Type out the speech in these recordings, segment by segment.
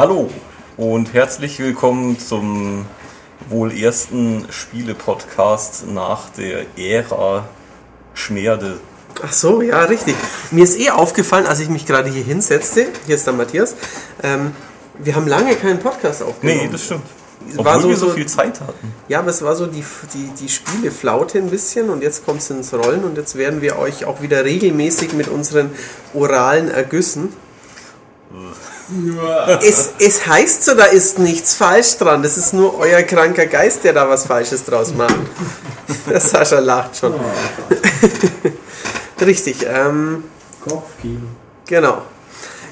Hallo und herzlich willkommen zum wohl ersten Spiele-Podcast nach der Ära Schmerde. Ach so, ja, richtig. Mir ist eh aufgefallen, als ich mich gerade hier hinsetzte, hier ist der Matthias, ähm, wir haben lange keinen Podcast aufgenommen. Nee, das stimmt. Obwohl war so, wir so so viel Zeit hatten. Ja, aber es war so die, die, die Spieleflaute ein bisschen und jetzt kommt es ins Rollen und jetzt werden wir euch auch wieder regelmäßig mit unseren oralen Ergüssen. Es, es heißt so, da ist nichts falsch dran. Das ist nur euer kranker Geist, der da was Falsches draus macht. Der Sascha lacht schon. Richtig. Ähm, Kopfkino. Genau.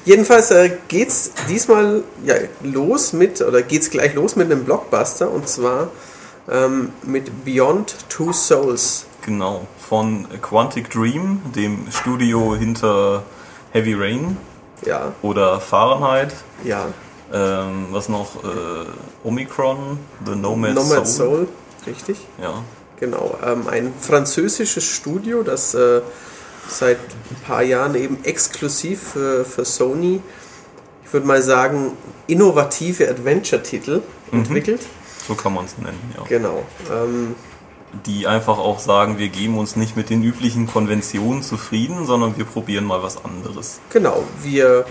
Jedenfalls äh, geht's diesmal ja, los mit, oder geht's gleich los mit einem Blockbuster und zwar ähm, mit Beyond Two Souls. Genau. Von Quantic Dream, dem Studio hinter Heavy Rain Ja, oder Fahrenheit. ja. Ähm, was noch? Äh, Omicron, The Nomad, Nomad Soul. Soul. Richtig, Ja. genau. Ähm, ein französisches Studio, das äh, seit ein paar Jahren eben exklusiv für, für Sony, ich würde mal sagen, innovative Adventure-Titel entwickelt. So kann man es nennen, ja. Genau. Ähm, die einfach auch sagen, wir geben uns nicht mit den üblichen Konventionen zufrieden, sondern wir probieren mal was anderes. Genau, wir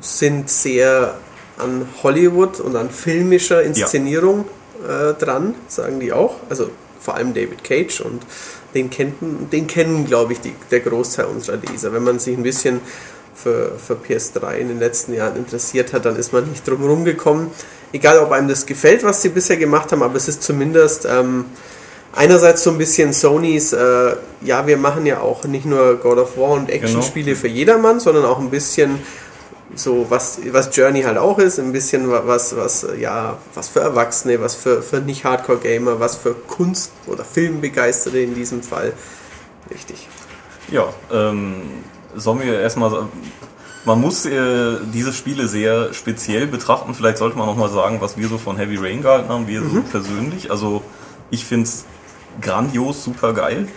sind sehr an Hollywood und an filmischer Inszenierung äh, dran, sagen die auch. Also vor allem David Cage und den, kennt, den kennen, glaube ich, die, der Großteil unserer Leser. Wenn man sich ein bisschen für, für PS3 in den letzten Jahren interessiert hat, dann ist man nicht drum herum gekommen. Egal, ob einem das gefällt, was sie bisher gemacht haben, aber es ist zumindest ähm, einerseits so ein bisschen Sonys, äh, ja, wir machen ja auch nicht nur God of War und Actionspiele für jedermann, sondern auch ein bisschen so, was, was Journey halt auch ist, ein bisschen wa- was, was, äh, ja, was für Erwachsene, was für, für Nicht-Hardcore-Gamer, was für Kunst- oder Filmbegeisterte in diesem Fall. Richtig. Ja, ähm, sollen wir erstmal sagen, man muss äh, diese Spiele sehr speziell betrachten. Vielleicht sollte man noch mal sagen, was wir so von Heavy Rain gehalten haben, wir so persönlich. Also ich finde es grandios, super geil.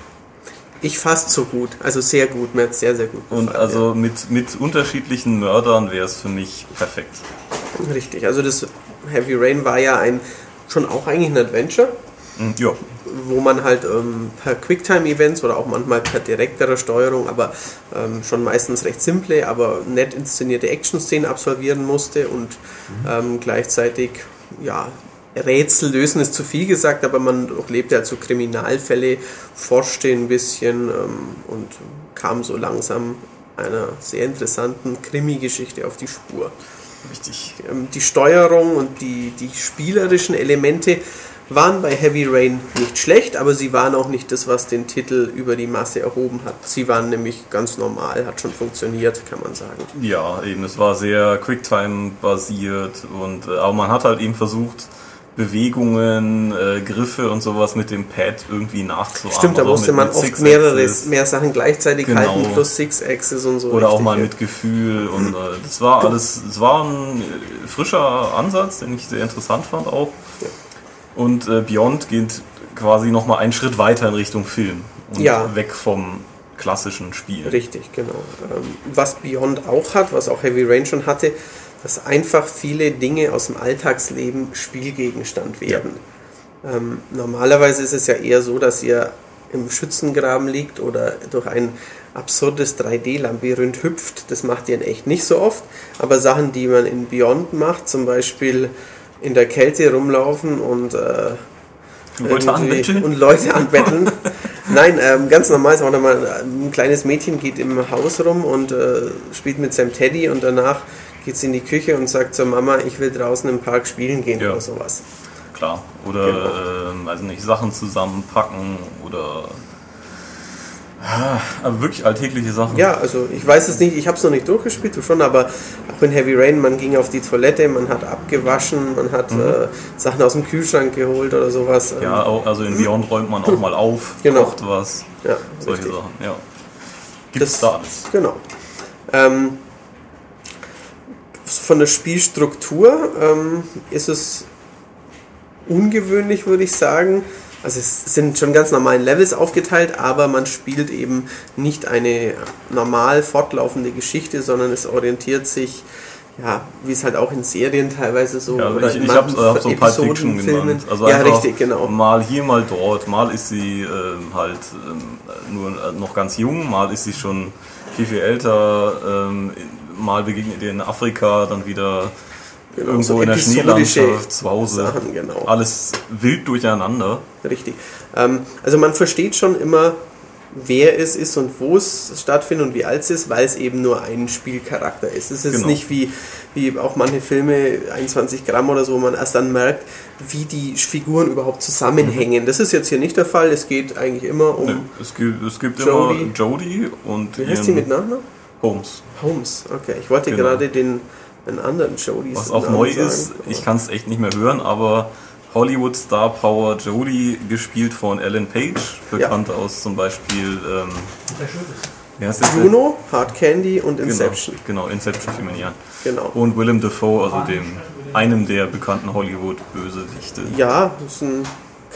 Ich fast so gut, also sehr gut, mir hat sehr, sehr gut Und gefallen, also mit, mit unterschiedlichen Mördern wäre es für mich perfekt. ja. Richtig, also das Heavy Rain war ja ein, schon auch eigentlich ein Adventure, Und ja, wo man halt ähm, per Quicktime-Events oder auch manchmal per direkterer Steuerung, aber ähm, schon meistens recht simple, aber nett inszenierte Action-Szenen absolvieren musste und ähm, gleichzeitig, ja, Rätsel lösen ist zu viel gesagt, aber man durchlebt ja so Kriminalfälle, forschte ein bisschen ähm, und kam so langsam einer sehr interessanten Krimi-Geschichte auf die Spur. richtig. Ähm, die Steuerung und die, die spielerischen Elemente waren bei Heavy Rain nicht schlecht, aber sie waren auch nicht das, was den Titel über die Masse erhoben hat. Sie waren nämlich ganz normal, hat schon funktioniert, kann man sagen. Ja, eben, es war sehr Quicktime-basiert und äh, aber man hat halt eben versucht, Bewegungen, äh, Griffe und sowas mit dem Pad irgendwie nachzuahmen. Stimmt, da Also musste man oft mehrere, mehr Sachen gleichzeitig Genau. halten, plus Six Axis und so. oder auch richtig, mal ja. mit Gefühl und äh, das war alles, es war ein äh, frischer Ansatz, den ich sehr interessant fand auch. Und äh, Beyond geht quasi noch mal einen Schritt weiter in Richtung Film und Ja. weg vom klassischen Spiel. Richtig, genau. Ähm, was Beyond auch hat, was auch Heavy Rain schon hatte, dass einfach viele Dinge aus dem Alltagsleben Spielgegenstand werden. Ähm, normalerweise ist es ja eher so, dass ihr im Schützengraben liegt oder durch ein absurdes 3D-Labyrinth hüpft. Das macht ihr in echt nicht so oft. Aber Sachen, die man in Beyond macht, zum Beispiel in der Kälte rumlaufen und äh, Leute anbetteln? Und Leute anbetteln. Nein, ähm, ganz normal ist auch nochmal, ein kleines Mädchen geht im Haus rum und äh, spielt mit seinem Teddy und danach geht sie in die Küche und sagt zur Mama, ich will draußen im Park spielen gehen Ja. oder sowas. Klar. Oder, Genau. ähm, also nicht, Sachen zusammenpacken oder. Ah, Aber wirklich alltägliche Sachen. Ja, also ich weiß es nicht, ich habe es noch nicht durchgespielt, du schon, aber auch in Heavy Rain, man ging auf die Toilette, man hat abgewaschen, man hat äh, Sachen aus dem Kühlschrank geholt oder sowas. Ähm, Mhm. Ja, also in Beyond räumt man auch mal auf, Genau. kocht was, ja solche richtig. Sachen. Ja. Gibt's Das- da alles. Genau. Ähm, von der Spielstruktur ähm, ist es ungewöhnlich, würde ich sagen. Also es sind schon ganz normalen Levels aufgeteilt, aber man spielt eben nicht eine normal fortlaufende Geschichte, sondern es orientiert sich ja, wie es halt auch in Serien teilweise so. Ja, oder ich ich habe hab so Pulp Fiction Episodenfilmen. genannt. Also ja, richtig, genau. Mal hier, mal dort. Mal ist sie ähm, halt ähm, nur äh, noch ganz jung, mal ist sie schon viel, viel älter. Ähm, mal begegnet ihr in Afrika, dann wieder Genau, irgendwo so in der Schneelandschaft zu Hause. Sachen, genau. Alles wild durcheinander. Richtig. Ähm, also man versteht schon immer, wer es ist und wo es stattfindet und wie alt es ist, weil es eben nur ein Spielcharakter ist. Es ist Genau. nicht wie, wie auch manche Filme, 21 Gramm oder so, wo man erst dann merkt, wie die Figuren überhaupt zusammenhängen. Das ist jetzt hier nicht der Fall. Es geht eigentlich immer um, Ne, Es gibt, es gibt Jodie. immer Jodie und wie heißt die mit Nachnamen? Holmes. Holmes. Okay, ich wollte Genau. gerade den, den anderen Jodies Was auch neu sagen, ist, ich kann es echt nicht mehr hören, aber Hollywood Star Power Jodie, gespielt von Ellen Page, bekannt aus zum Beispiel, ähm, Film? Juno, Hard Candy und Genau, Inception. genau, Inception fiel mir ja. Genau. Und Willem Dafoe, also dem einem der bekannten Hollywood-Bösewichte. Ja, das ist ein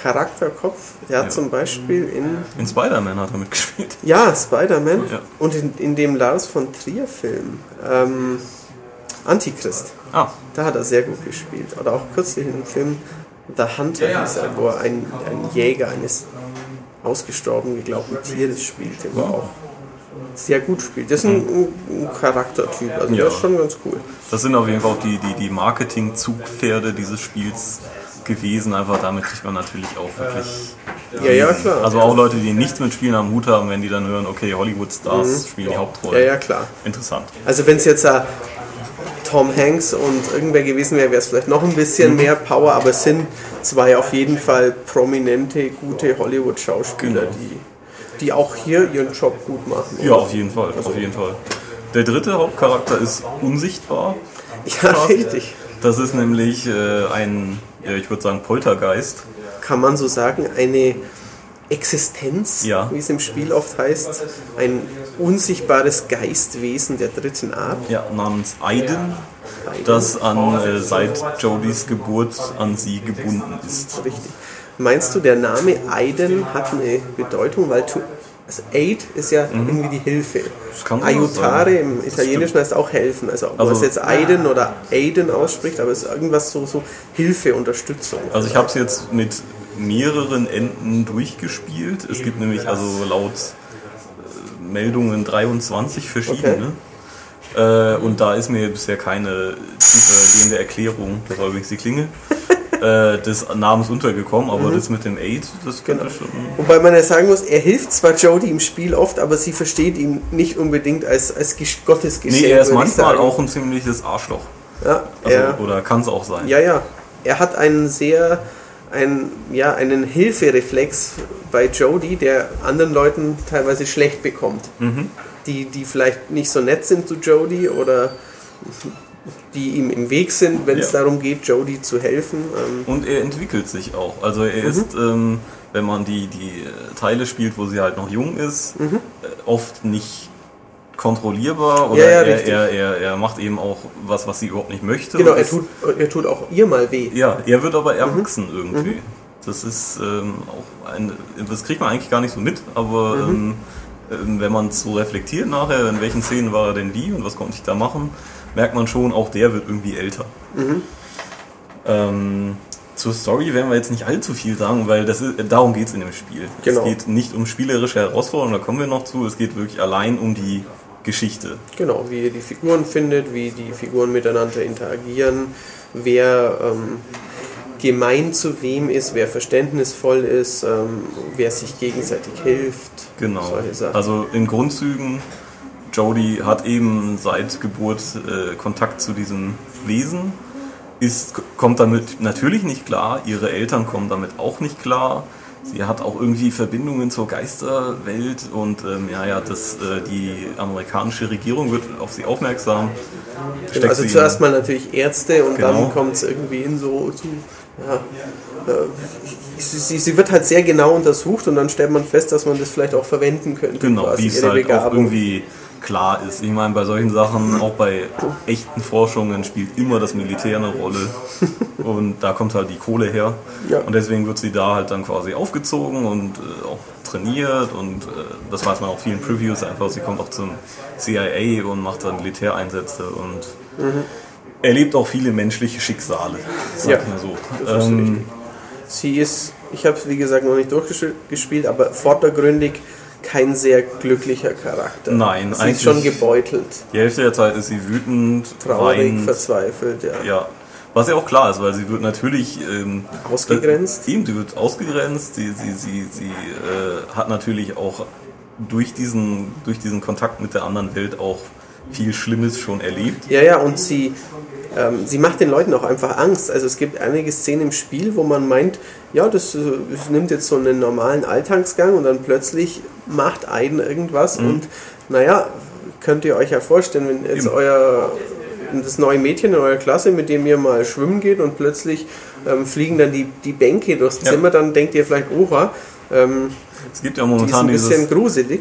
Charakterkopf. Der hat Ja. zum Beispiel in In Spider-Man hat er mitgespielt. Ja, Spider-Man Ja. und in, in dem Lars von Trier Film ähm, Antichrist. Ah, Da hat er sehr gut gespielt. Oder auch kürzlich in dem Film The Hunter hieß er, wo er einen, einen Jäger eines ausgestorben geglaubten Tieres spielte, wo er auch sehr gut spielt. Das ist ein, ein Charaktertyp, also Ja. der ist schon ganz cool. das sind auf jeden Fall auch die, die, die Marketing-Zugpferde dieses Spiels gewesen. Einfach damit kriegt man natürlich auch wirklich Ja, ja, klar. Also auch Leute, die nichts mit Spielen am Hut haben, wenn die dann hören, okay, Hollywood-Stars spielen die ja, Hauptrolle. ja, klar. Interessant. Also wenn es jetzt äh, Tom Hanks und irgendwer gewesen wäre, wäre es vielleicht noch ein bisschen mehr Power, aber es sind zwei auf jeden Fall prominente, gute Hollywood-Schauspieler, Genau. die, die auch hier ihren Job gut machen. Ja, auf jeden Fall. Auf jeden Fall. Der dritte Hauptcharakter ist unsichtbar. Ja, richtig. Das ist nämlich äh, ein, ja, ich würde sagen, Poltergeist. Kann man so sagen, eine Existenz, Ja. wie es im Spiel oft heißt, ein unsichtbares Geistwesen der dritten Art. Ja, namens Aiden, das an, äh, seit Jodys Geburt an sie gebunden ist. Richtig. Meinst du, der Name Aiden hat eine Bedeutung, weil to, also Aid ist ja irgendwie die Hilfe. Mhm. Aiutare im Italienischen heißt auch helfen. Also ob man Also- es jetzt Aiden oder Aiden ausspricht, aber es ist irgendwas so, so Hilfe, Unterstützung. Also ich habe es jetzt mit mehreren Enden durchgespielt. Es gibt nämlich also laut äh, Meldungen 23 verschiedene. Äh, und da ist mir bisher keine tiefergehende Erklärung, das war übrigens die Klingel, äh, des Namens untergekommen, aber Mhm. das mit dem Aid, das könnte schon. Wobei man ja sagen muss, er hilft zwar Jodie im Spiel oft, aber sie versteht ihn nicht unbedingt als, als Gesch- Gottesgeschenk. Nee, er ist manchmal auch ein ziemliches Arschloch. Ja, Also, er, Oder kann es auch sein. ja, ja. Er hat einen sehr, ein, ja, einen Hilfereflex bei Jodie, der anderen Leuten teilweise schlecht bekommt. Mhm. Die, die vielleicht nicht so nett sind zu Jodie oder die ihm im Weg sind, wenn es Ja. darum geht, Jodie zu helfen. Ähm, Und er entwickelt sich auch. Also Mhm. er ist, ähm, wenn man die, die äh, Teile spielt, wo sie halt noch jung ist, Mhm. äh, oft nicht kontrollierbar oder Ja, ja, er, er, er, er macht eben auch was, was sie überhaupt nicht möchte. genau, er tut, er tut auch ihr mal weh. ja, er wird aber erwachsen Mhm. irgendwie. Das ist ähm, auch ein, das kriegt man eigentlich gar nicht so mit, aber Mhm. ähm, ähm, wenn man es so reflektiert nachher, in welchen Szenen war er denn wie und was konnte ich da machen, merkt man schon, auch der wird irgendwie älter. Mhm. Ähm, zur Story werden wir jetzt nicht allzu viel sagen, weil das ist, darum geht es in dem Spiel. Genau. Es geht nicht um spielerische Herausforderungen, da kommen wir noch zu, es geht wirklich allein um die Geschichte. Genau, wie ihr die Figuren findet, wie die Figuren miteinander interagieren, wer ähm, gemein zu wem ist, wer verständnisvoll ist, ähm, wer sich gegenseitig hilft. Genau. Also in Grundzügen, Jodie hat eben seit Geburt äh, Kontakt zu diesem Wesen, ist, kommt damit natürlich nicht klar, ihre Eltern kommen damit auch nicht klar. Sie hat auch irgendwie Verbindungen zur Geisterwelt und ähm, ja, ja, das, äh, die amerikanische Regierung wird auf sie aufmerksam. Steckt also zuerst mal natürlich Ärzte und Genau. dann kommt es irgendwie in so zu, ja, äh, sie, sie, wird halt sehr genau untersucht und dann stellt man fest, dass man das vielleicht auch verwenden könnte. Genau, wie es halt auch irgendwie klar ist. Ich meine, bei solchen Sachen, auch bei echten Forschungen, spielt immer das Militär eine Rolle. Und da kommt halt die Kohle her. Ja. Und deswegen wird sie da halt dann quasi aufgezogen und äh, auch trainiert. Und äh, das weiß man auch vielen Previews einfach. Sie kommt auch zum CIA und macht dann Militäreinsätze. Und erlebt auch viele menschliche Schicksale, sag Ja, mal so. das ist Ähm, Sie ist, ich habe es wie gesagt noch nicht durchgespielt, aber vordergründig kein sehr glücklicher Charakter. Nein, Sie eigentlich- ist schon gebeutelt, die Hälfte der Zeit ist sie wütend, traurig, weinend, verzweifelt, ja. Ja, was ja auch klar ist, weil sie wird natürlich ähm, Ausgegrenzt. Äh, eben, sie wird ausgegrenzt. Sie, sie, sie, sie äh, hat natürlich auch durch diesen, durch diesen Kontakt mit der anderen Welt auch viel Schlimmes schon erlebt. Ja, ja, und sie, ähm, sie macht den Leuten auch einfach Angst. Also es gibt einige Szenen im Spiel, wo man meint, ja, das, äh, das nimmt jetzt so einen normalen Alltagsgang und dann plötzlich macht Aiden irgendwas und naja, könnt ihr euch ja vorstellen, wenn jetzt Eben. euer das neue Mädchen in eurer Klasse, mit dem ihr mal schwimmen geht und plötzlich ähm, fliegen dann die, die Bänke durchs Ja. Zimmer, dann denkt ihr vielleicht, oha, ähm, Es gibt ja momentan dieses,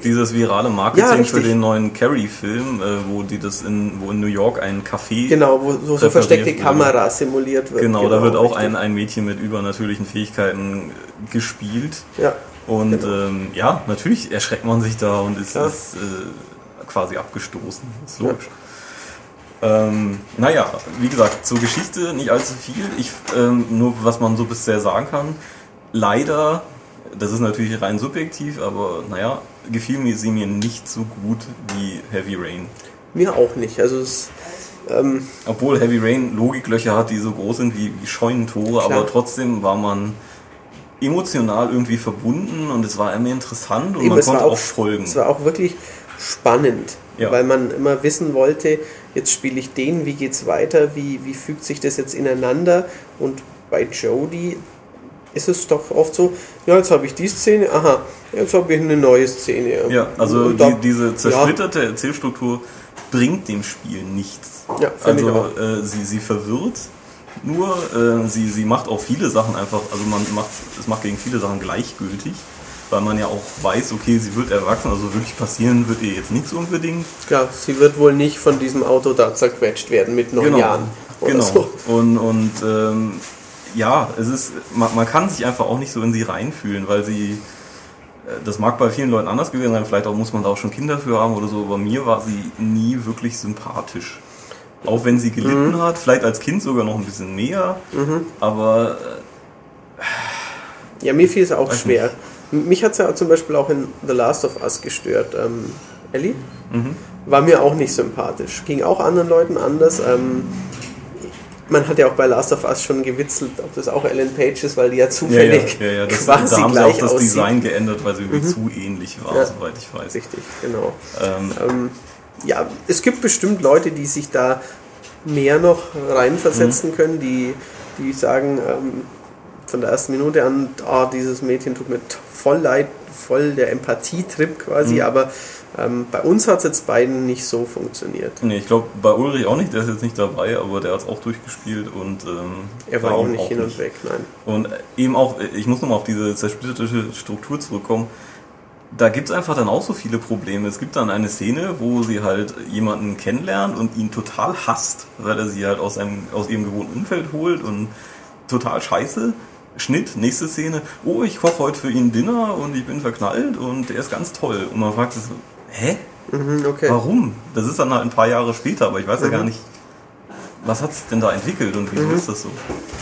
dieses virale Ja, Marketing für richtig. den neuen Carrie-Film, äh, wo die das in, wo in New York ein Café Genau, wo so, so versteckte wurde. Kamera simuliert wird. Genau, da wird auch richtig. ein, ein Mädchen mit übernatürlichen Fähigkeiten gespielt. Ja. Und Genau. ähm, ja, natürlich erschreckt man sich da und ist, Ja. ist äh, quasi abgestoßen. Ist logisch. Ähm, naja, wie gesagt, zur Geschichte nicht allzu viel. Ich, ähm, nur was man so bisher sagen kann. Leider, das ist natürlich rein subjektiv, aber naja, gefiel mir sie mir nicht so gut wie Heavy Rain. Mir auch nicht. Also es, ähm, Obwohl Heavy Rain Logiklöcher hat, die so groß sind wie, wie Scheunentore, Klar. aber trotzdem war man emotional irgendwie verbunden und es war immer interessant und eben, man konnte auch, auch folgen. Es war auch wirklich spannend, Ja. weil man immer wissen wollte, jetzt spiele ich den, wie geht's weiter, wie, wie fügt sich das jetzt ineinander und bei Jodie ist es doch oft so, ja, jetzt habe ich die Szene, aha, jetzt habe ich eine neue Szene. Ja, also die, diese zersplitterte Erzählstruktur bringt dem Spiel nichts. Ja, also äh, sie, sie verwirrt nur, äh, sie, sie macht auch viele Sachen einfach, also man macht, es macht gegen viele Sachen gleichgültig, weil man ja auch weiß, okay, sie wird erwachsen, also wirklich passieren wird ihr jetzt nichts unbedingt. Klar, sie wird wohl nicht von diesem Auto da zerquetscht werden mit neun Jahren. Oder genau. So. Und, und ähm, ja, es ist, man, man kann sich einfach auch nicht so in sie reinfühlen, weil sie, äh, das mag bei vielen Leuten anders gewesen sein, vielleicht auch muss man da auch schon Kinder für haben oder so, aber mir war sie nie wirklich sympathisch. Auch wenn sie gelitten Mhm. hat, vielleicht als Kind sogar noch ein bisschen mehr, aber Ja, mir fiel es auch schwer. M- Mich hat es ja zum Beispiel auch in The Last of Us gestört. Ähm, Ellie? Mhm. War mir auch nicht sympathisch. Ging auch anderen Leuten anders. Ähm, man hat ja auch bei Last of Us schon gewitzelt, ob das auch Ellen Page ist, weil die ja ja, ja, zufällig ja, ja, das, quasi da haben sie auch das aussieht. Mhm. Design geändert, weil sie irgendwie zu ähnlich war, Ja. soweit ich weiß. Richtig, genau. Ähm, Ähm, ja, es gibt bestimmt Leute, die sich da mehr noch reinversetzen können, die, die sagen ähm, von der ersten Minute an, ah, dieses Mädchen tut mir voll leid, voll der Empathietrip quasi, Mhm. aber ähm, bei uns hat es jetzt beiden nicht so funktioniert. Nee, ich glaube bei Ulrich auch nicht, der ist jetzt nicht dabei, aber der hat es auch durchgespielt und ähm, Er war auch nicht hin und weg, nein. Und eben auch, ich muss nochmal auf diese zersplitterte Struktur zurückkommen. Da gibt es einfach dann auch so viele Probleme. Es gibt dann eine Szene, wo sie halt jemanden kennenlernt und ihn total hasst, weil er sie halt aus, einem, aus ihrem gewohnten Umfeld holt und total scheiße. Schnitt, nächste Szene, oh, ich koche heute für ihn Dinner und ich bin verknallt und der ist ganz toll. Und man fragt sich so, hä? Mhm, okay. Warum? Das ist dann halt ein paar Jahre später, aber ich weiß ja Mhm. gar nicht, was hat sich denn da entwickelt und wieso ist das so?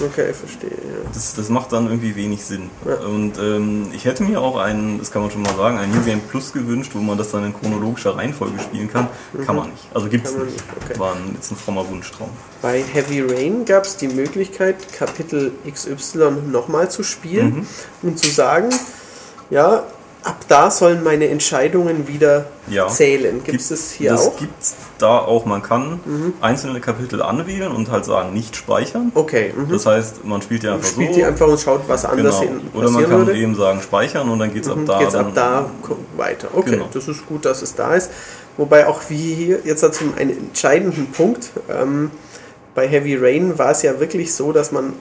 Okay, verstehe. Ja. Das, das macht dann irgendwie wenig Sinn. Ja. Und ähm, ich hätte mir auch einen, das kann man schon mal sagen, einen New Game Plus gewünscht, wo man das dann in chronologischer Reihenfolge spielen kann. Kann man nicht. Also Mhm. Kann man nicht. nicht, okay. War ein, jetzt ein frommer Wunschtraum. Bei Heavy Rain gab es die Möglichkeit, Kapitel XY nochmal zu spielen Mhm. und zu sagen, ja, ab da sollen meine Entscheidungen wieder Ja. zählen. Gibt es das hier das auch? Mhm. gibt's da auch. Man kann einzelne Kapitel anwählen und halt sagen, nicht speichern. Okay, mhm. Das heißt, man spielt die einfach spielt so. die einfach und schaut, was anders genau. hin Oder man kann würde. eben sagen, speichern und dann geht's ab Mhm, da. geht's ab da weiter. Okay, Genau. das ist gut, dass es da ist. Wobei auch wie hier jetzt zum einen entscheidenden Punkt ähm, bei Heavy Rain war es ja wirklich so, dass man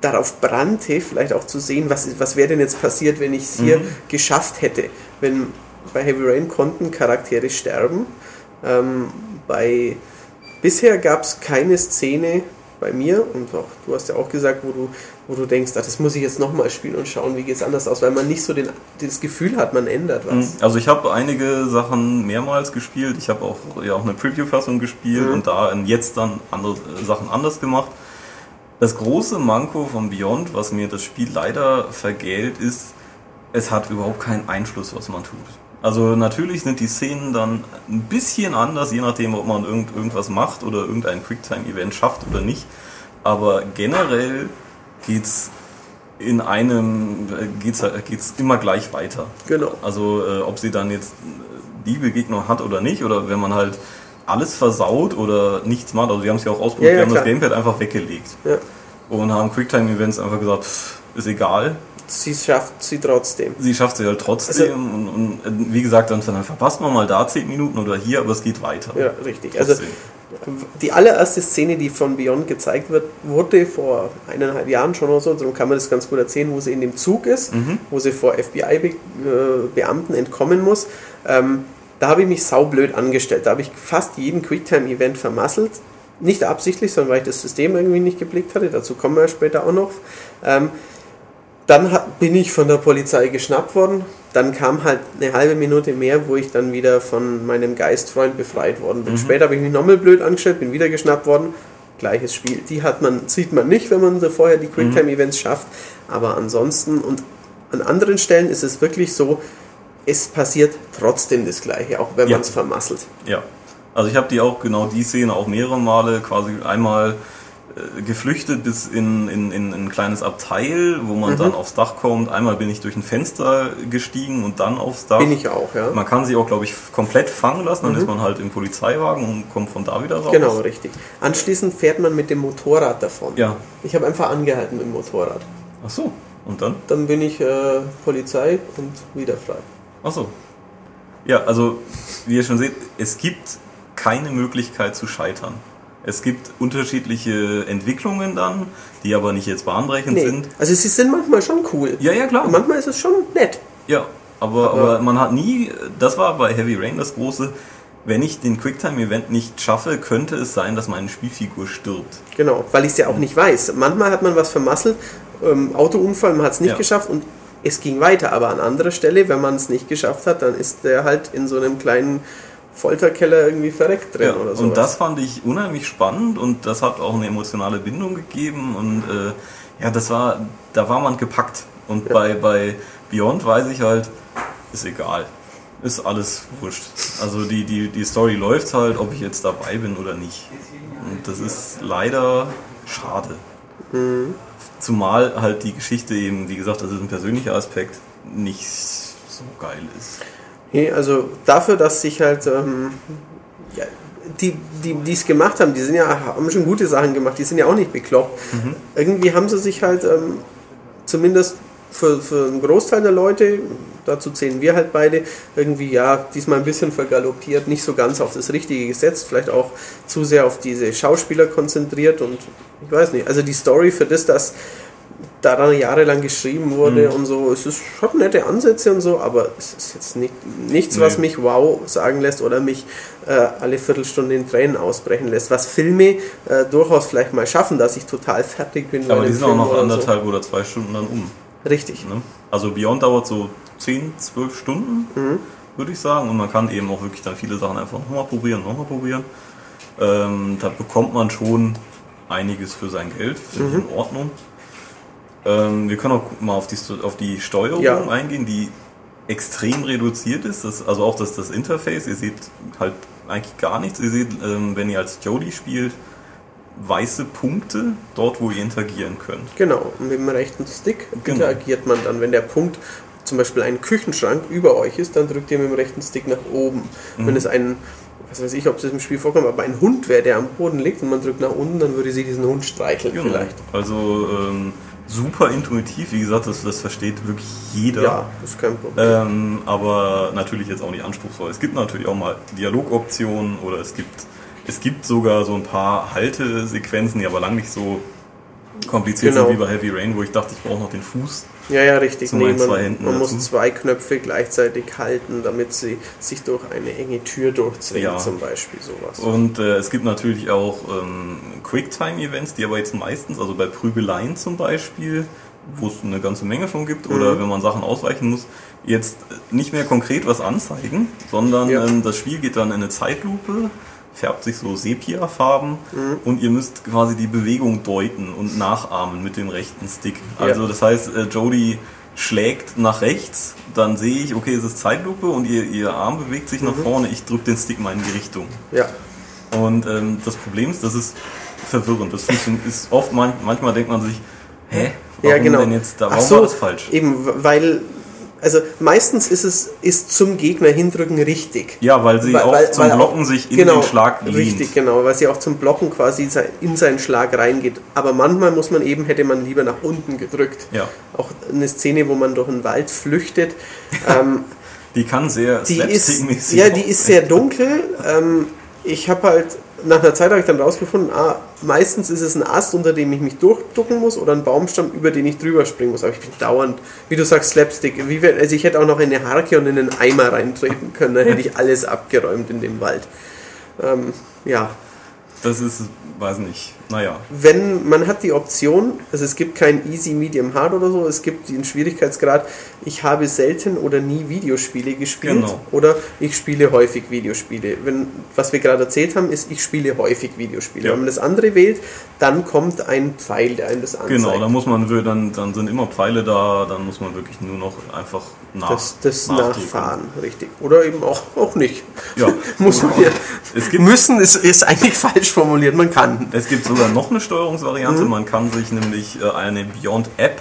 darauf brannte, vielleicht auch zu sehen, was, was wäre denn jetzt passiert, wenn ich es hier Mhm. geschafft hätte. Wenn bei Heavy Rain konnten Charaktere sterben. Ähm, bei bisher gab es keine Szene, bei mir und auch du hast ja auch gesagt, wo du, wo du denkst, ach, das muss ich jetzt nochmal spielen und schauen, wie geht es anders aus, weil man nicht so den, das Gefühl hat, man ändert was. Mhm. Also ich habe einige Sachen mehrmals gespielt, ich habe auch, ja, auch eine Preview-Fassung gespielt mhm. und da jetzt dann andere Sachen anders gemacht. Das große Manko von Beyond, was mir das Spiel leider vergällt, ist, es hat überhaupt keinen Einfluss, was man tut. Also natürlich sind die Szenen dann ein bisschen anders, je nachdem, ob man irgend, irgendwas macht oder irgendein Quicktime-Event schafft oder nicht. Aber generell geht's in einem geht's, geht's immer gleich weiter. Genau. Also äh, ob sie dann jetzt die Begegnung hat oder nicht, oder wenn man halt alles versaut oder nichts macht. Also wir haben es ja auch ausprobiert, ja, ja, wir haben das Gamepad einfach weggelegt. Ja. Und haben Quicktime-Events einfach gesagt, pff, ist egal, sie schafft sie trotzdem. Sie schafft sie halt trotzdem also, und, und, äh, wie gesagt, dann, verpasst man mal da 10 Minuten oder hier, aber es geht weiter. Ja, richtig. Trotzdem. Also die allererste Szene, die von Beyond gezeigt wird, wurde vor eineinhalb Jahren schon oder so, darum kann man das ganz gut erzählen, wo sie in dem Zug ist, mhm. wo sie vor FBI-Beamten äh, entkommen muss. Ähm, da habe ich mich saublöd angestellt. Da habe ich fast jeden Quicktime-Event vermasselt. Nicht absichtlich, sondern weil ich das System irgendwie nicht geblickt hatte. Dazu kommen wir später auch noch. Ähm, dann bin ich von der Polizei geschnappt worden. Dann kam halt eine halbe Minute mehr, wo ich dann wieder von meinem Geistfreund befreit worden bin. Mhm. Später habe ich mich nochmal blöd angestellt, bin wieder geschnappt worden. Gleiches Spiel. Die hat man, sieht man nicht, wenn man so vorher die Quicktime-Events mhm. schafft. Aber ansonsten und an anderen Stellen ist es wirklich so, es passiert trotzdem das Gleiche, auch wenn ja. man es vermasselt. Ja. Also ich habe die auch genau die Szene auch mehrere Male quasi einmal äh, geflüchtet bis in, in, in, ein kleines Abteil, wo man mhm. dann aufs Dach kommt. Einmal bin ich durch ein Fenster gestiegen und dann aufs Dach. Bin ich auch, ja. Man kann sie auch, glaube ich, komplett fangen lassen, dann mhm. ist man halt im Polizeiwagen und kommt von da wieder raus. Genau, richtig. Anschließend fährt man mit dem Motorrad davon. Ja. Ich habe einfach angehalten mit dem Motorrad. Ach so, und dann? Dann bin ich äh, Polizei und wieder frei. Ach so. Ja, also, wie ihr schon seht, es gibt keine Möglichkeit zu scheitern. Es gibt unterschiedliche Entwicklungen dann, die aber nicht jetzt bahnbrechend nee. sind. Also sie sind manchmal schon cool. Ja, ja, klar. Und manchmal ist es schon nett. Ja, aber, aber, aber man hat nie, das war bei Heavy Rain das große, wenn ich den Quicktime-Event nicht schaffe, könnte es sein, dass meine Spielfigur stirbt. Genau, weil ich es ja auch nicht weiß. Manchmal hat man was vermasselt, ähm, Autounfall, man hat es nicht ja. geschafft und es ging weiter. Aber an anderer Stelle, wenn man es nicht geschafft hat, dann ist der halt in so einem kleinen Folterkeller irgendwie verreckt drin ja, oder so. Und das fand ich unheimlich spannend und das hat auch eine emotionale Bindung gegeben und äh, ja, das war, da war man gepackt. Und ja. bei, bei Beyond weiß ich halt, ist egal. Ist alles wurscht. Also die, die, die Story läuft halt, ob ich jetzt dabei bin oder nicht. Und das ist leider schade. Mhm. Zumal halt die Geschichte eben, wie gesagt, das ist ein persönlicher Aspekt, nicht so geil ist. Nee, also dafür, dass sich halt ähm, ja, die, die es gemacht haben, die sind ja, haben schon gute Sachen gemacht, die sind ja auch nicht bekloppt. Mhm. Irgendwie haben sie sich halt ähm, zumindest für, für einen Großteil der Leute, dazu zählen wir halt beide, irgendwie ja, diesmal ein bisschen vergaloppiert, nicht so ganz auf das Richtige gesetzt, vielleicht auch zu sehr auf diese Schauspieler konzentriert und ich weiß nicht, also die Story für das, dass daran jahrelang geschrieben wurde mhm. und so. Es ist, hat nette Ansätze und so, aber es ist jetzt nicht, nichts, nee. was mich wow sagen lässt oder mich äh, alle Viertelstunde in Tränen ausbrechen lässt. Was Filme äh, durchaus vielleicht mal schaffen, dass ich total fertig bin. Aber die sind Film auch noch anderthalb so. oder zwei Stunden dann um. Richtig. Ne? Also Beyond dauert so 10, 12 Stunden, mhm. würde ich sagen. Und man kann eben auch wirklich dann viele Sachen einfach nochmal probieren, nochmal probieren. Ähm, da bekommt man schon einiges für sein Geld, finde mhm. ich in Ordnung. Ähm, wir können auch mal auf die, auf die Steuerung ja. eingehen, die extrem reduziert ist. Das, also auch das, das Interface. Ihr seht halt eigentlich gar nichts. Ihr seht, ähm, wenn ihr als Jody spielt, weiße Punkte dort, wo ihr interagieren könnt. Genau, und mit dem rechten Stick genau. interagiert man dann. Wenn der Punkt zum Beispiel ein Küchenschrank über euch ist, dann drückt ihr mit dem rechten Stick nach oben. Mhm. Wenn es ein, was weiß ich, ob es im Spiel vorkommt, aber ein Hund wäre, der am Boden liegt und man drückt nach unten, dann würde sie diesen Hund streicheln genau. vielleicht. Also ähm, super intuitiv. Wie gesagt, das, das versteht wirklich jeder. Ja, das ist kein Problem. Ähm, aber natürlich jetzt auch nicht anspruchsvoll. Es gibt natürlich auch mal Dialogoptionen oder es gibt, es gibt sogar so ein paar Haltesequenzen, die aber lang nicht so kompliziert Genau. sind wie bei Heavy Rain, wo ich dachte, ich brauche noch den Fuß. Ja, ja, richtig. Meinen man man dazu. muss zwei Knöpfe gleichzeitig halten, damit sie sich durch eine enge Tür durchzwingen, Ja. zum Beispiel sowas. Und äh, es gibt natürlich auch ähm, Quicktime-Events, die aber jetzt meistens, also bei Prügeleien zum Beispiel, wo es eine ganze Menge von gibt, oder Mhm. wenn man Sachen ausweichen muss, jetzt nicht mehr konkret was anzeigen, sondern Ja. ähm, das Spiel geht dann in eine Zeitlupe, färbt sich so Sepia-Farben Mhm. und ihr müsst quasi die Bewegung deuten und nachahmen mit dem rechten Stick. Also Ja. das heißt, äh, Jodie schlägt nach rechts, dann sehe ich, okay, es ist Zeitlupe und ihr, ihr Arm bewegt sich nach Mhm. vorne, ich drücke den Stick mal in die Richtung. Ja, Und ähm, das Problem ist, das ist verwirrend. Das ist oft, man, manchmal denkt man sich, hä? Warum ja, genau. denn jetzt da? Warum so, war das falsch? Eben, weil, also meistens ist es ist zum Gegner hindrücken richtig. Ja, weil sie Weil- auch weil- zum weil auch- Blocken sich in genau, den Schlag lehnt. Richtig, genau, weil sie auch zum Blocken quasi in seinen Schlag reingeht. Aber manchmal muss man eben, hätte man lieber nach unten gedrückt. Ja, Auch eine Szene, wo man durch den Wald flüchtet. ähm, die kann sehr die ist, ja, die auch- ist sehr dunkel. Ähm, ich habe halt, nach einer Zeit habe ich dann rausgefunden, ah, meistens ist es ein Ast, unter dem ich mich durchducken muss oder ein Baumstamm, über den ich drüber springen muss. Aber ich bin dauernd, wie du sagst, Slapstick. Wenn- also ich hätte auch noch in eine Harke und in einen Eimer reintreten können, dann hätte ich alles abgeräumt in dem Wald. Ähm, ja, Das ist, weiß nicht, naja. wenn man hat die Option, also es gibt kein Easy, Medium, Hard oder so, es gibt den Schwierigkeitsgrad, ich habe selten oder nie Videospiele gespielt Genau. oder ich spiele häufig Videospiele. Wenn, was wir gerade erzählt haben, ist, ich spiele häufig Videospiele. Ja. Wenn man das andere wählt, dann kommt ein Pfeil, der einem das anzeigt. Genau, dann muss man, dann, dann sind immer Pfeile da, dann muss man wirklich nur noch einfach nach, das, das. Nachfahren, richtig. Oder eben auch, auch nicht. Ja. muss man ja. Es gibt Müssen ist, ist eigentlich falsch formuliert, man kann. Es gibt sogar noch eine Steuerungsvariante. Mhm. Man kann sich nämlich äh, eine Beyond App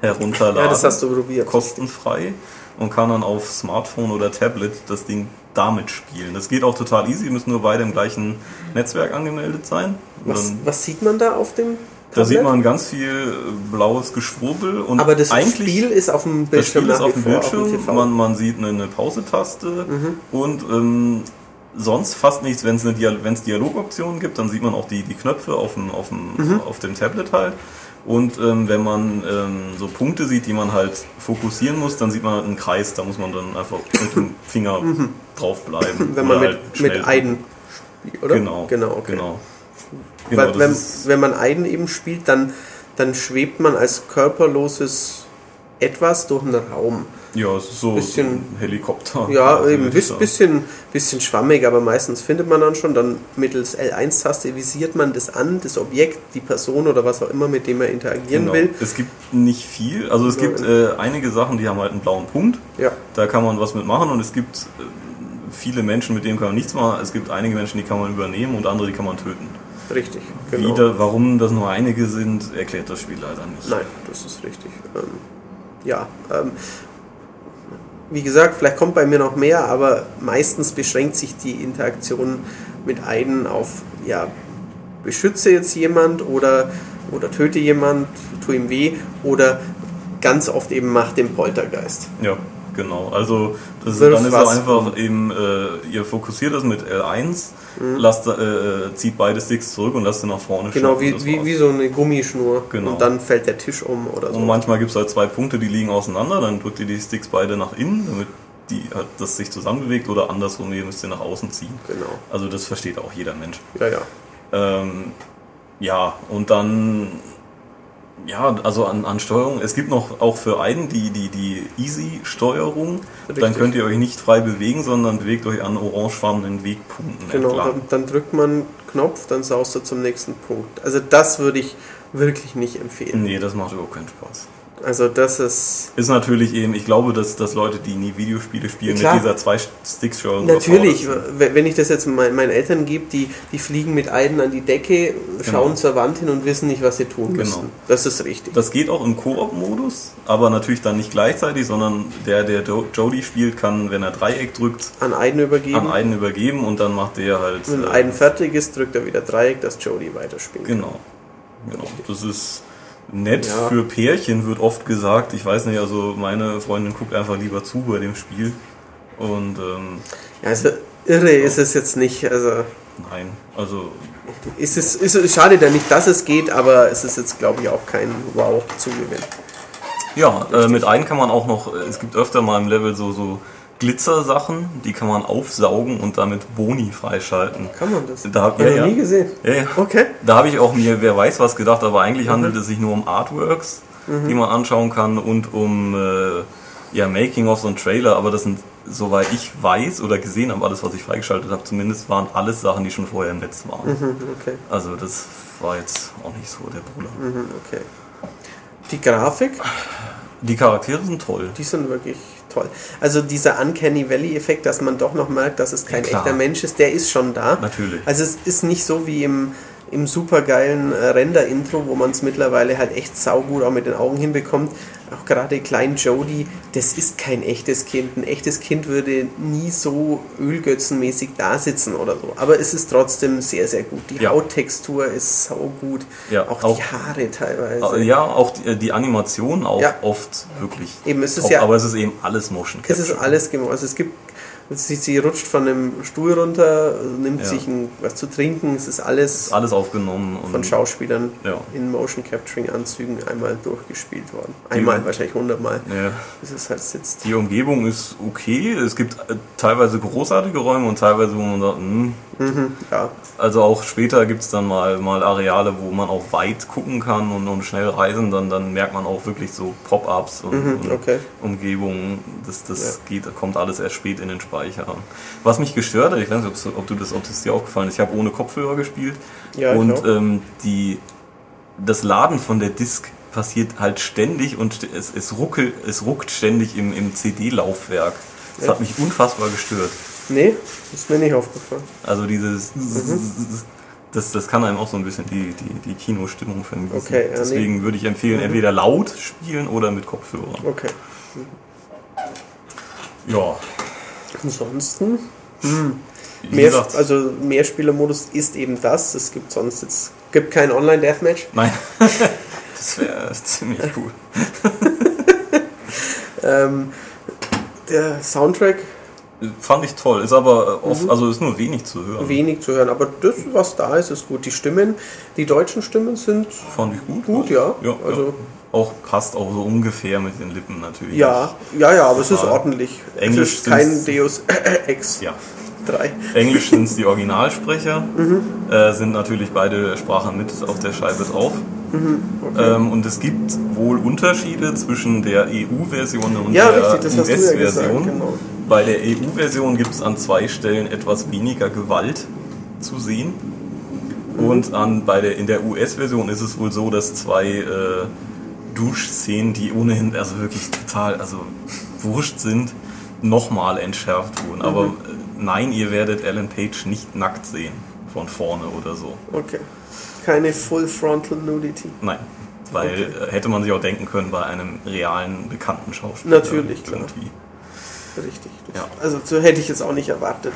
herunterladen. Ja, das hast du probiert. Kostenfrei und kann dann auf Smartphone oder Tablet das Ding damit spielen. Das geht auch total easy. Müsst nur beide im gleichen Netzwerk angemeldet sein. Was, was sieht man da auf dem da sieht man ganz viel äh, blaues Geschwurbel und Aber das Spiel ist auf dem das Bildschirm Spiel ist auf dem Bildschirm, TV. man, man sieht eine, eine Pause-Taste Mhm. und ähm, sonst fast nichts. Wenn es eine Dial wenn's Dialogoptionen gibt, dann sieht man auch die, die Knöpfe auf dem, auf, dem, Mhm. auf dem Tablet halt. Und ähm, wenn man ähm, so Punkte sieht, die man halt fokussieren muss, dann sieht man einen Kreis, da muss man dann einfach mit dem Finger drauf bleiben. Mhm. wenn man mit, halt mit Eiden spielt, oder? Genau, Genau, okay. genau. Genau, Weil, wenn, wenn man Eiden eben spielt, dann, dann schwebt man als körperloses Etwas durch den Raum. ja, so, bisschen- so ein Helikopter. Ja, eben sagen. bisschen, bisschen schwammig, aber meistens findet man dann schon, dann mittels L1-Taste visiert man das an, das Objekt, die Person oder was auch immer, mit dem er interagieren Genau. will. Es gibt nicht viel. Also es Ja, gibt äh, einige Sachen, die haben halt einen blauen Punkt. Ja, Da kann man was mitmachen und es gibt äh, viele Menschen, mit denen kann man nichts machen. Es gibt einige Menschen, die kann man übernehmen und andere, die kann man töten. richtig. Genau. Wieder, warum das nur einige sind, erklärt das Spiel leider nicht. Nein, das ist richtig. Ähm, ja, ähm, wie gesagt, vielleicht kommt bei mir noch mehr, aber meistens beschränkt sich die Interaktion mit Eiden auf, ja, beschütze jetzt jemand oder, oder töte jemand, tu ihm weh oder ganz oft eben mach den Poltergeist. Ja, genau. Also das, Wirf dann ist es einfach eben, äh, ihr fokussiert das mit L1, lasst, äh, zieht beide Sticks zurück und lasst sie nach vorne Mhm. Genau, wie, wie, wie so eine Gummischnur. Genau. Und dann fällt der Tisch um oder so. Und manchmal gibt es halt zwei Punkte, die liegen auseinander, dann drückt ihr die Sticks beide nach innen, damit die halt das sich zusammenbewegt oder andersrum, ihr müsst ihr nach außen ziehen. Genau. Also das versteht auch jeder Mensch. Ja, ja. Ähm, ja, und dann, ja, also an, an Steuerung, es gibt noch auch für einen die, die, die Easy-Steuerung. Dann könnt ihr euch nicht frei bewegen, sondern bewegt euch an orangefarbenen Wegpunkten Genau, entlang. dann, dann drückt man einen Knopf, dann saust du zum nächsten Punkt. Also das würde ich wirklich nicht empfehlen. Nee, das macht überhaupt keinen Spaß. Also das ist Ist natürlich eben, ich glaube, dass, dass Leute, die nie Videospiele spielen, Klar. mit dieser zwei Sticks steuerung natürlich, wenn ich das jetzt mein- meinen Eltern gebe, die, die fliegen mit Eiden an die Decke, schauen Genau. zur Wand hin und wissen nicht, was sie tun Genau. müssen. Das ist richtig. Das geht auch im Koop-Modus, aber natürlich dann nicht gleichzeitig, sondern der, der Jo- Jody spielt, kann, wenn er Dreieck drückt, An Eiden übergeben. an einen übergeben und dann macht der halt. Wenn äh, Eiden fertig ist, drückt er wieder Dreieck, dass Jody weiterspielt. Genau. genau. Das ist nett Ja. für Pärchen, wird oft gesagt. Ich weiß nicht, also meine Freundin guckt einfach lieber zu bei dem Spiel. Und ähm, Ja, also irre ist es jetzt nicht. Also Nein, also ist es, ist es schade dann nicht, dass es geht, aber es ist jetzt, glaube ich, auch kein Wow-Zugewinn. Ja, äh, mit ein kann man auch noch, äh, es gibt öfter mal im Level so, so Glitzersachen, die kann man aufsaugen und damit Boni freischalten. Kann man das? Da, Hab ich noch nie gesehen. Ja, ja. Okay. Da habe ich auch mir, wer weiß was gedacht, aber eigentlich handelt es sich nur um Artworks, die man anschauen kann und um äh, ja, Making-ofs und Trailer, aber das sind, soweit ich weiß oder gesehen habe, alles was ich freigeschaltet habe, zumindest waren alles Sachen, die schon vorher im Netz waren. Mhm, okay. Also das war jetzt auch nicht so der Bruder. Mhm, okay. Die Grafik, Die Charaktere sind toll. die sind wirklich toll. Also dieser Uncanny Valley-Effekt, dass man doch noch merkt, dass es kein Ja, echter Mensch ist, der ist schon da. Natürlich. Also es ist nicht so wie im, im supergeilen äh, Render-Intro, wo man es mittlerweile halt echt saugut auch mit den Augen hinbekommt. Auch gerade Klein Jody, das ist kein echtes Kind. Ein echtes Kind würde nie so ölgötzenmäßig da sitzen oder so. Aber es ist trotzdem sehr, sehr gut. Die Ja. Hauttextur ist saugut. Ja, auch, auch- die Haare teilweise. Ja, auch die, die Animation auch Ja. oft wirklich. Eben, es ist top, ja- aber es ist eben alles Motion Es Capture. ist alles gemacht. Also es gibt, sie, sie rutscht von einem Stuhl runter, nimmt Ja. sich ein, was zu trinken. Es ist alles alles aufgenommen und von Schauspielern Ja. in Motion Capturing Anzügen einmal durchgespielt worden. Einmal, wahrscheinlich hundertmal, ja. bis es halt sitzt. Die Umgebung ist okay. Es gibt äh, teilweise großartige Räume und teilweise, wo man sagt, hm. Ja, also auch später gibt es dann mal, mal Areale, wo man auch weit gucken kann und, und schnell reisen. Dann, dann merkt man auch wirklich so Pop-ups und, und okay. Umgebungen. Das, das geht, kommt alles erst spät in den Speicher. Was mich gestört hat, ich weiß nicht, ob, du das, ob das dir aufgefallen ist, ich habe ohne Kopfhörer gespielt Ja, und ähm, die, das Laden von der Disk passiert halt ständig und es, es, ruckelt, es ruckt ständig im, im CD-Laufwerk. Das Ja. hat mich unfassbar gestört. Nee, ist mir nicht aufgefallen. Also dieses das, das kann einem auch so ein bisschen die, die, die Kinostimmung vermiesen. Okay, ja, nee. Deswegen würde ich empfehlen, entweder laut spielen oder mit Kopfhörern. Okay. Ja. Ansonsten, mehr, gesagt, also Mehrspielermodus ist eben das. Es gibt sonst jetzt gibt kein Online-Deathmatch. nein. das wäre ziemlich cool. Ähm, der Soundtrack Fand ich toll. Ist aber Mhm. oft, also ist nur wenig zu hören. wenig zu hören, aber das, was da ist, ist gut. Die Stimmen, die deutschen Stimmen sind Fand ich gut. Gut, ja. ja Also- ja. Auch passt auch so ungefähr mit den Lippen natürlich. ja, ja, ja, aber es ist ordentlich. Englisch es ist kein Deus Ex Ja. 3. Englisch sind es die Originalsprecher, Mhm. äh, sind natürlich beide Sprachen mit auf der Scheibe drauf. Mhm, Ähm, und es gibt wohl Unterschiede zwischen der EU-Version und Ja, der du ja US-Version. genau. Bei der EU-Version gibt es an zwei Stellen etwas weniger Gewalt zu sehen. Und an, bei der, in der US-Version ist es wohl so, dass zwei äh, Duschszenen, die ohnehin also wirklich total also wurscht sind, nochmal entschärft wurden. Aber Mhm. äh, nein, ihr werdet Ellen Page nicht nackt sehen. Von vorne oder so. Okay. Keine Full Frontal Nudity. Nein. Weil Okay. äh, hätte man sich auch denken können bei einem realen, bekannten Schauspieler. Natürlich, klar. Irgendwie. Richtig. Das, Ja. Also so hätte ich jetzt auch nicht erwartet.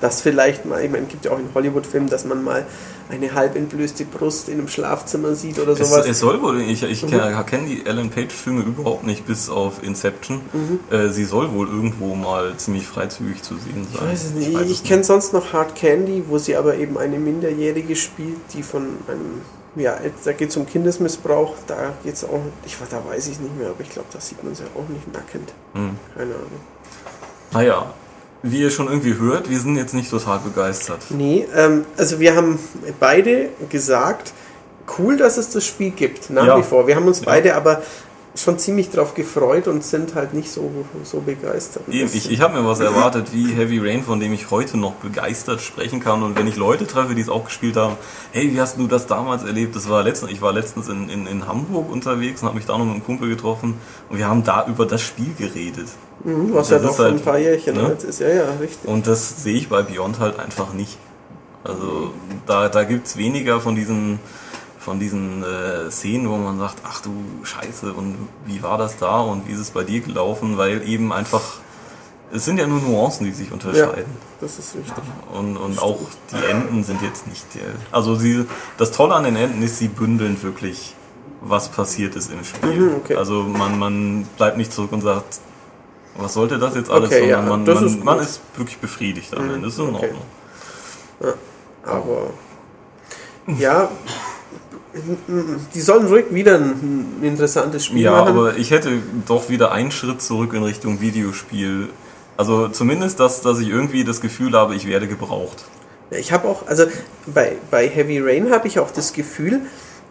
Das vielleicht mal, ich meine, es gibt ja auch in Hollywood-Filmen, dass man mal eine halb entblößte Brust in einem Schlafzimmer sieht oder Es, sowas. es soll wohl, ich, ich Mhm. kenne kenn die Ellen Page-Filme überhaupt nicht, bis auf Inception. Mhm. Äh, sie soll wohl irgendwo mal ziemlich freizügig zu sehen ich sein. weiß es nicht. weiß Ich, kenne sonst noch Hard Candy, wo sie aber eben eine Minderjährige spielt, die von einem, ja, da geht es um Kindesmissbrauch, da geht es auch, ich, da weiß ich nicht mehr, aber ich glaube, da sieht man sie auch nicht nackend. Hm. Keine Ahnung. Naja, wie ihr schon irgendwie hört, wir sind jetzt nicht total begeistert. Nee, ähm, also wir haben beide gesagt, cool, dass es das Spiel gibt, nach Ja. wie vor. Wir haben uns Ja. beide aber schon ziemlich drauf gefreut und sind halt nicht so, so begeistert. Eben, ich, ich habe mir was erwartet wie Heavy Rain, von dem ich heute noch begeistert sprechen kann. Und wenn ich Leute treffe, die es auch gespielt haben, hey, wie hast du das damals erlebt? Das war letztens, ich war letztens in, in, in Hamburg unterwegs und habe mich da noch mit einem Kumpel getroffen und wir haben da über das Spiel geredet. Mhm, was ja doch halt- ein paar Jährchen ne? alt ist. Ja, ja, richtig. Und das sehe ich bei Beyond halt einfach nicht. Also da, da gibt es weniger von diesen, von diesen äh, Szenen, wo man sagt, ach du Scheiße, und wie war das da und wie ist es bei dir gelaufen, weil eben einfach, es sind ja nur Nuancen, die sich Ja, unterscheiden. das ist richtig. Und, und auch die Enden sind jetzt nicht. Also sie, das Tolle an den Enden ist, sie bündeln wirklich, was passiert ist im Spiel. Mhm, okay. Also man, man bleibt nicht zurück und sagt, was sollte das jetzt alles, Okay, sondern ja, man, man, ist man ist wirklich befriedigt am Ende. Das ist in okay. Ordnung. Ja, aber ja, die sollen ruhig wieder ein interessantes Spiel Ja, machen. aber ich hätte doch wieder einen Schritt zurück in Richtung Videospiel. Also zumindest, dass, dass ich irgendwie das Gefühl habe, ich werde gebraucht. Ja, Ich habe auch, also bei, bei Heavy Rain habe ich auch das Gefühl,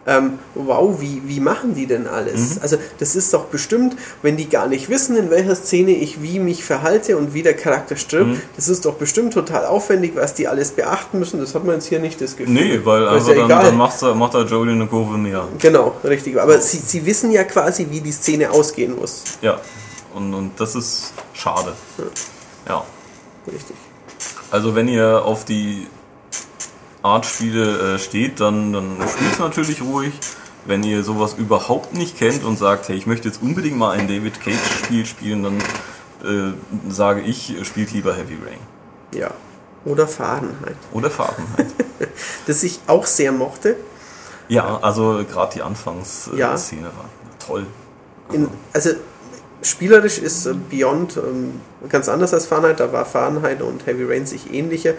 ähm, wow, wie, wie machen die denn alles? Also das ist doch bestimmt, wenn die gar nicht wissen, in welcher Szene ich wie mich verhalte und wie der Charakter stirbt, das ist doch bestimmt total aufwendig, was die alles beachten müssen. Das hat man jetzt hier nicht das Gefühl. Nee, weil einfach ja dann, dann macht, er, macht er Jolie eine Kurve mehr. Genau, richtig. Aber sie, sie wissen ja quasi, wie die Szene ausgehen muss. Ja, und, und das ist schade. Ja, Richtig. also wenn ihr auf die Art Spiele äh, steht, dann, dann spielt natürlich ruhig. Wenn ihr sowas überhaupt nicht kennt und sagt, hey, ich möchte jetzt unbedingt mal ein David Cage Spiel spielen, dann äh, sage ich, spielt lieber Heavy Rain. Ja. Oder Fahrenheit. Oder Fahrenheit. Das ich auch sehr mochte. ja, also gerade die Anfangsszene Ja. war toll. In, also spielerisch ist äh, Beyond ähm, ganz anders als Fahrenheit. Da war Fahrenheit und Heavy Rain sich ähnlicher.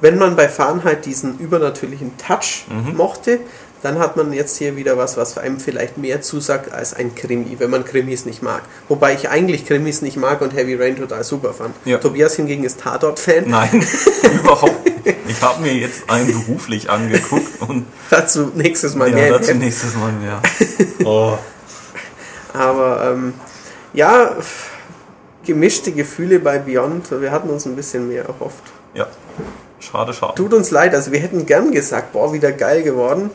Wenn man bei Fahrenheit diesen übernatürlichen Touch mochte, dann hat man jetzt hier wieder was, was einem vielleicht mehr zusagt als ein Krimi, wenn man Krimis nicht mag. Wobei ich eigentlich Krimis nicht mag und Heavy Rain total super fand. Ja. Tobias hingegen ist Tatort-Fan. Nein, überhaupt nicht. Ich habe mir jetzt einen beruflich angeguckt und Dazu nächstes Mal ja, mehr. dazu im Heft. nächstes Mal mehr. Oh. Aber ähm, ja, gemischte Gefühle bei Beyond. Wir hatten uns ein bisschen mehr erhofft. Ja, schade, schade. Tut uns leid, also wir hätten gern gesagt, boah, wieder geil geworden.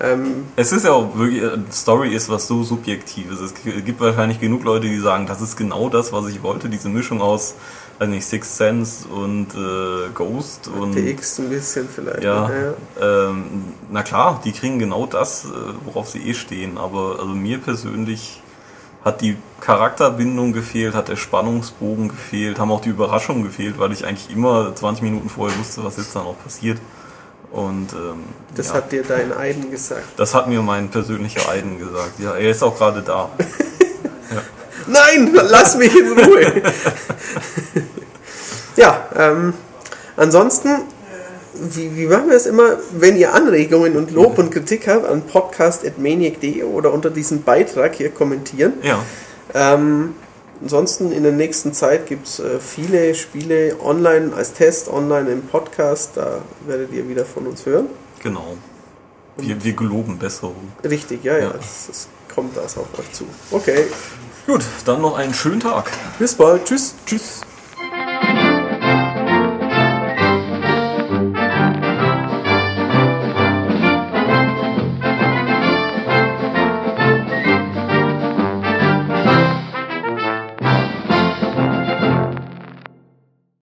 Ähm, Es ist ja auch wirklich, äh, Story ist was so Subjektives. Es gibt wahrscheinlich genug Leute, die sagen, das ist genau das, was ich wollte. Diese Mischung aus, weiß nicht, Sixth Sense und äh, Ghost und TX ein bisschen vielleicht. ja, ne? ähm, na klar, die kriegen genau das, äh, worauf sie eh stehen. Aber also mir persönlich hat die Charakterbindung gefehlt, hat der Spannungsbogen gefehlt, haben auch die Überraschungen gefehlt, weil ich eigentlich immer 20 Minuten vorher wusste, was jetzt da noch passiert. Und ähm, Das ja. hat dir dein Eiden gesagt. Das hat mir mein persönlicher Eiden gesagt. Ja, er ist auch gerade da. Nein, lass mich in Ruhe. ja, ähm, ansonsten, wie, wie machen wir es immer, wenn ihr Anregungen und Lob und Kritik habt, an podcast.maniac.de oder unter diesem Beitrag hier kommentieren. Ja, Ähm, ansonsten in der nächsten Zeit gibt es äh, viele Spiele online als Test, online im Podcast. Da werdet ihr wieder von uns hören. genau. Wir, wir geloben Besserung. Richtig, ja, ja, Ja. Es, es kommt das auf euch zu. Okay, Gut, dann noch einen schönen Tag. bis bald. Tschüss. Tschüss.